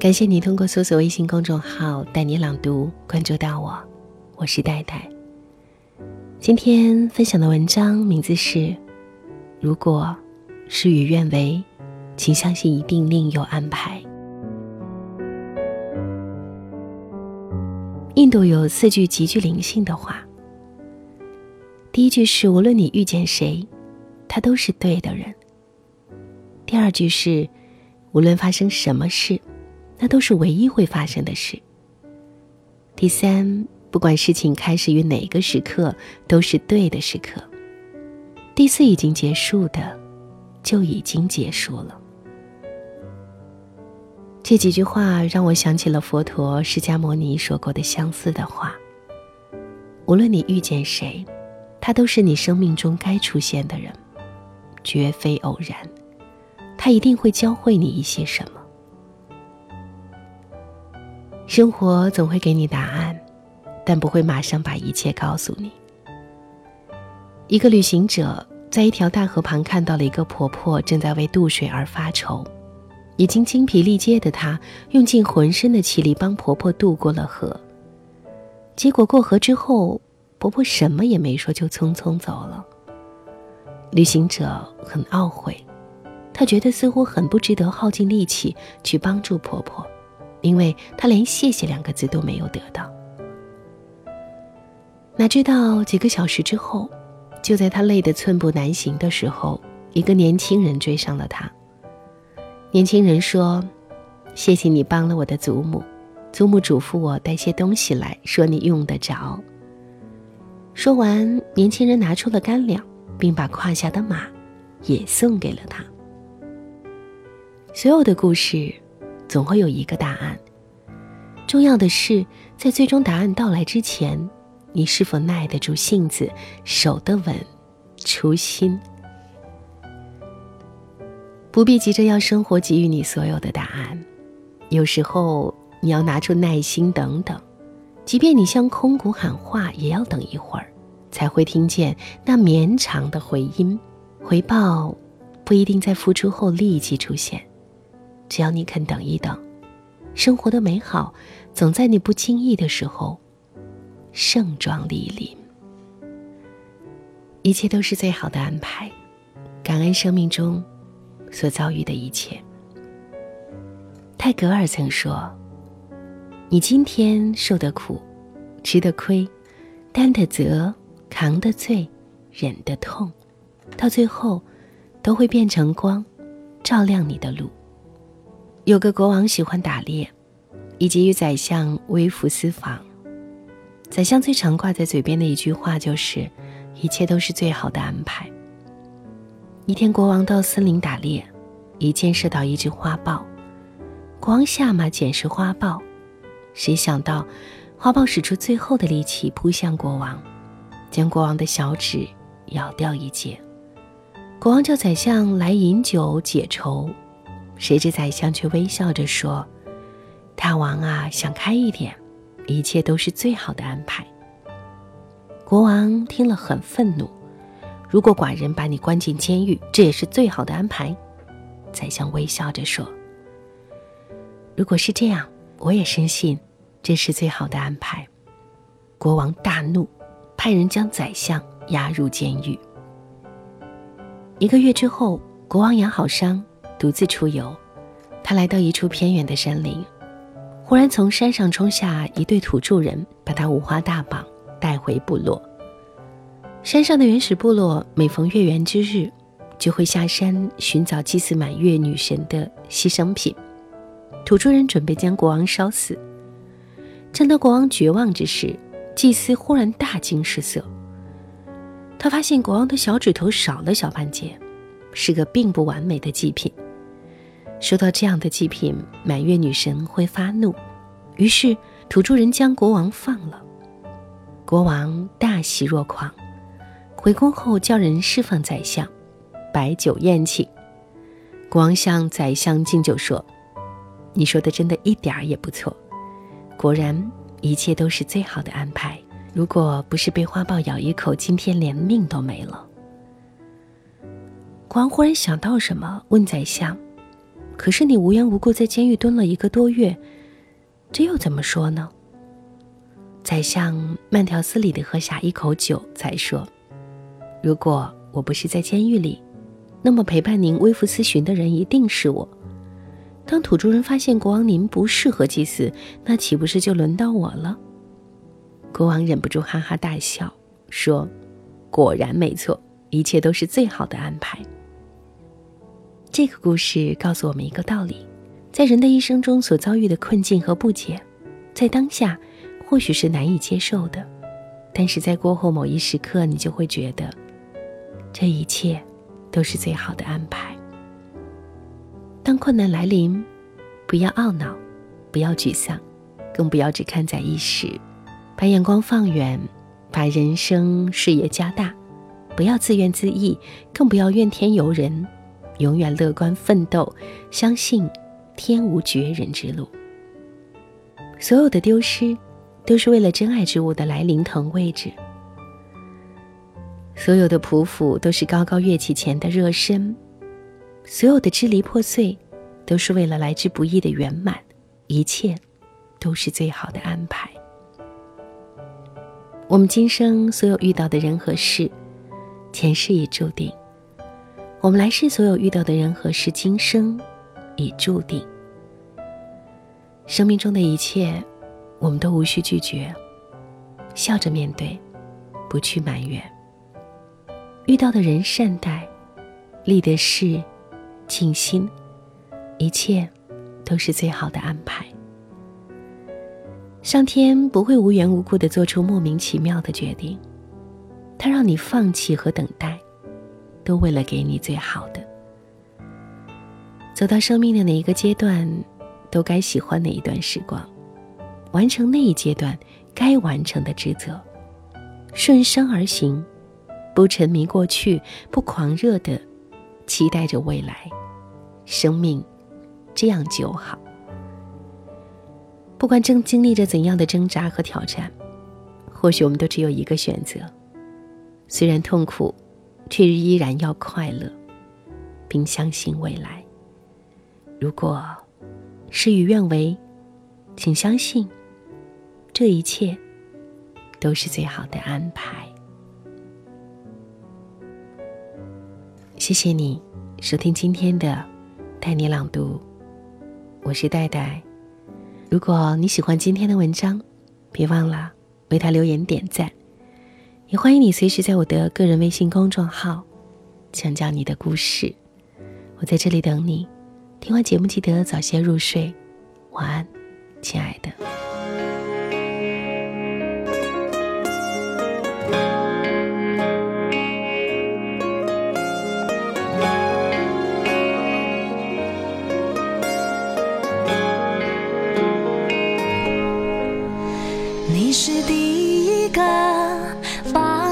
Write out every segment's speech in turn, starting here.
感谢你通过搜索微信公众号“带你朗读”关注到我，我是戴戴。今天分享的文章名字是：如果事与愿违，请相信一定另有安排。印度有四句极具灵性的话。第一句是：无论你遇见谁，他都是对的人。第二句是：无论发生什么事，那都是唯一会发生的事。第三，不管事情开始于哪个时刻，都是对的时刻。第四，已经结束的，就已经结束了。这几句话让我想起了佛陀释迦牟尼说过的相似的话：无论你遇见谁。他都是你生命中该出现的人，绝非偶然。他一定会教会你一些什么。生活总会给你答案，但不会马上把一切告诉你。一个旅行者在一条大河旁看到了一个婆婆正在为渡水而发愁，已经精疲力竭的她用尽浑身的气力帮婆婆渡过了河。结果过河之后。婆婆什么也没说，就匆匆走了。旅行者很懊悔，他觉得似乎很不值得耗尽力气去帮助婆婆，因为他连谢谢两个字都没有得到。哪知道几个小时之后，就在他累得寸步难行的时候，一个年轻人追上了他。年轻人说：“谢谢你帮了我的祖母，祖母嘱咐我带些东西来说你用得着。”说完，年轻人拿出了干粮，并把胯下的马也送给了他。所有的故事总会有一个答案，重要的是在最终答案到来之前，你是否耐得住性子，守得稳初心。不必急着要生活给予你所有的答案，有时候你要拿出耐心等等。即便你向空谷喊话，也要等一会儿，才会听见那绵长的回音。回报不一定在付出后立即出现，只要你肯等一等，生活的美好总在你不经意的时候盛装莅临。一切都是最好的安排，感恩生命中所遭遇的一切。泰戈尔曾说。你今天受的苦，吃的亏，担的责，扛的罪，忍的痛，到最后，都会变成光，照亮你的路。有个国王喜欢打猎，以及与宰相微服私访。宰相最常挂在嘴边的一句话就是：“一切都是最好的安排。”一天，国王到森林打猎，一箭射到一只花豹，国王下马捡拾花豹。谁想到，花豹使出最后的力气扑向国王，将国王的小指咬掉一截。国王叫宰相来饮酒解愁，谁知宰相却微笑着说：“大王啊，想开一点，一切都是最好的安排。”国王听了很愤怒：“如果寡人把你关进监狱，这也是最好的安排。”宰相微笑着说：“如果是这样，我也深信。”这是最好的安排。国王大怒，派人将宰相押入监狱。一个月之后，国王养好伤，独自出游。他来到一处偏远的山林，忽然从山上冲下一对土著人，把他五花大绑带回部落。山上的原始部落每逢月圆之日，就会下山寻找祭祀满月女神的牺牲品。土著人准备将国王烧死。正当国王绝望之时，祭司忽然大惊失色。他发现国王的小指头少了小半截，是个并不完美的祭品。收到这样的祭品，满月女神会发怒。于是土著人将国王放了。国王大喜若狂，回宫后叫人释放宰相，摆酒宴请。国王向宰相敬酒说：“你说的真的一点儿也不错。”果然，一切都是最好的安排。如果不是被花豹咬一口，今天连命都没了。国王忽然想到什么，问宰相：“可是你无缘无故在监狱蹲了一个多月，这又怎么说呢？宰相慢条斯理地喝下一口酒，才说：“如果我不是在监狱里，那么陪伴您微服私巡的人一定是我。当土著人发现国王您不适合祭祀，那岂不是就轮到我了？”国王忍不住哈哈大笑，说：“果然没错，一切都是最好的安排。”这个故事告诉我们一个道理：在人的一生中所遭遇的困境和不解，在当下或许是难以接受的，但是在过后某一时刻，你就会觉得，这一切都是最好的安排。当困难来临，不要懊恼，不要沮丧，更不要只看在一时。把眼光放远，把人生视野加大，不要自怨自艾，更不要怨天尤人，永远乐观奋斗，相信天无绝人之路。所有的丢失，都是为了真爱之物的来临腾位置；所有的匍匐，都是高高跃起前的热身；所有的支离破碎，都是为了来之不易的圆满。一切，都是最好的安排。我们今生所有遇到的人和事，前世已注定；我们来世所有遇到的人和事，今生已注定。生命中的一切，我们都无需拒绝，笑着面对，不去埋怨。遇到的人善待，立的事尽心，一切都是最好的安排。上天不会无缘无故的做出莫名其妙的决定，他让你放弃和等待，都为了给你最好的。走到生命的哪一个阶段，都该喜欢哪一段时光，完成那一阶段该完成的职责，顺生而行，不沉迷过去，不狂热的期待着未来，生命这样就好。不管正经历着怎样的挣扎和挑战，或许我们都只有一个选择：虽然痛苦，却依然要快乐，并相信未来。如果事与愿违，请相信，这一切都是最好的安排。谢谢你收听今天的带你朗读，我是戴戴。如果你喜欢今天的文章，别忘了为他留言点赞，也欢迎你随时在我的个人微信公众号讲讲你的故事，我在这里等你。听完节目记得早些入睡，晚安，亲爱的。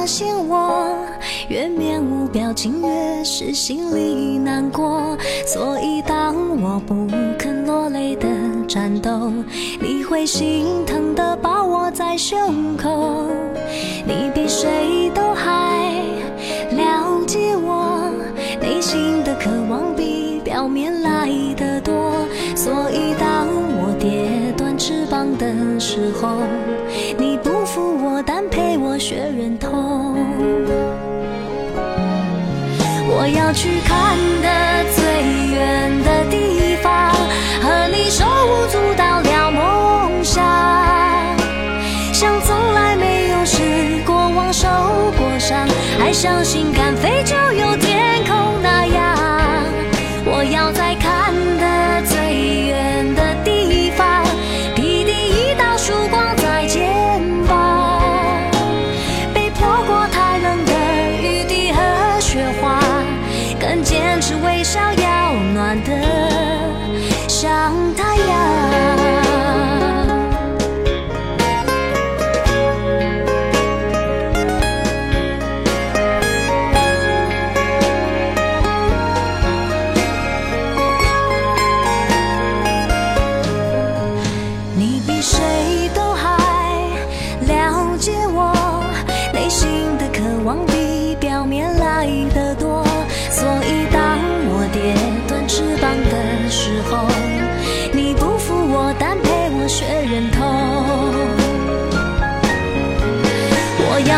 信我，越面无表情越是心里难过，所以当我不肯落泪的战斗，你会心疼的抱我在胸口。你比谁都还了解我内心的渴望，比表面来的多。所以当我跌断翅膀的时候，你不负我，但陪我学忍痛。要去看的最远的地方，和你手舞足蹈聊梦想，像从来没有失过望、受过伤，还相信敢飞就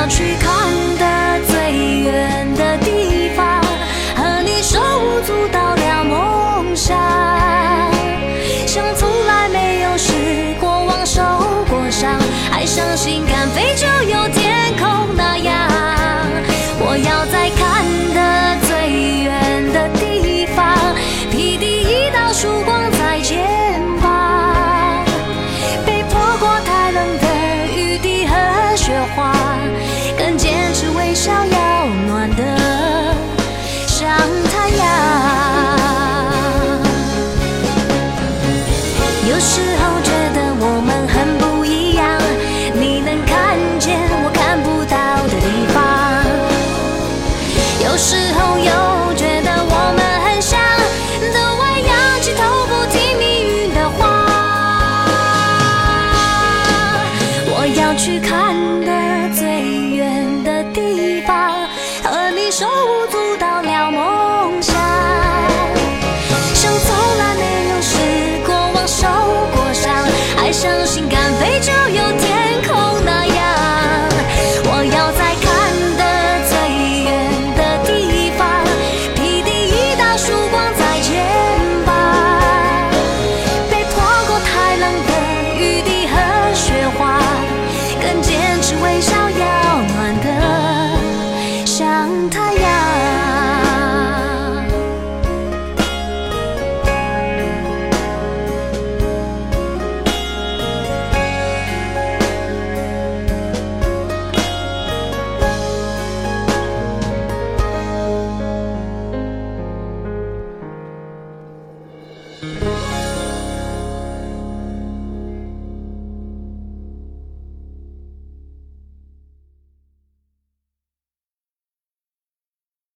去看的最远的地方，和你手舞足蹈聊梦想，像从来没有失过望，受过伤，爱相信，敢飞就有天。去看的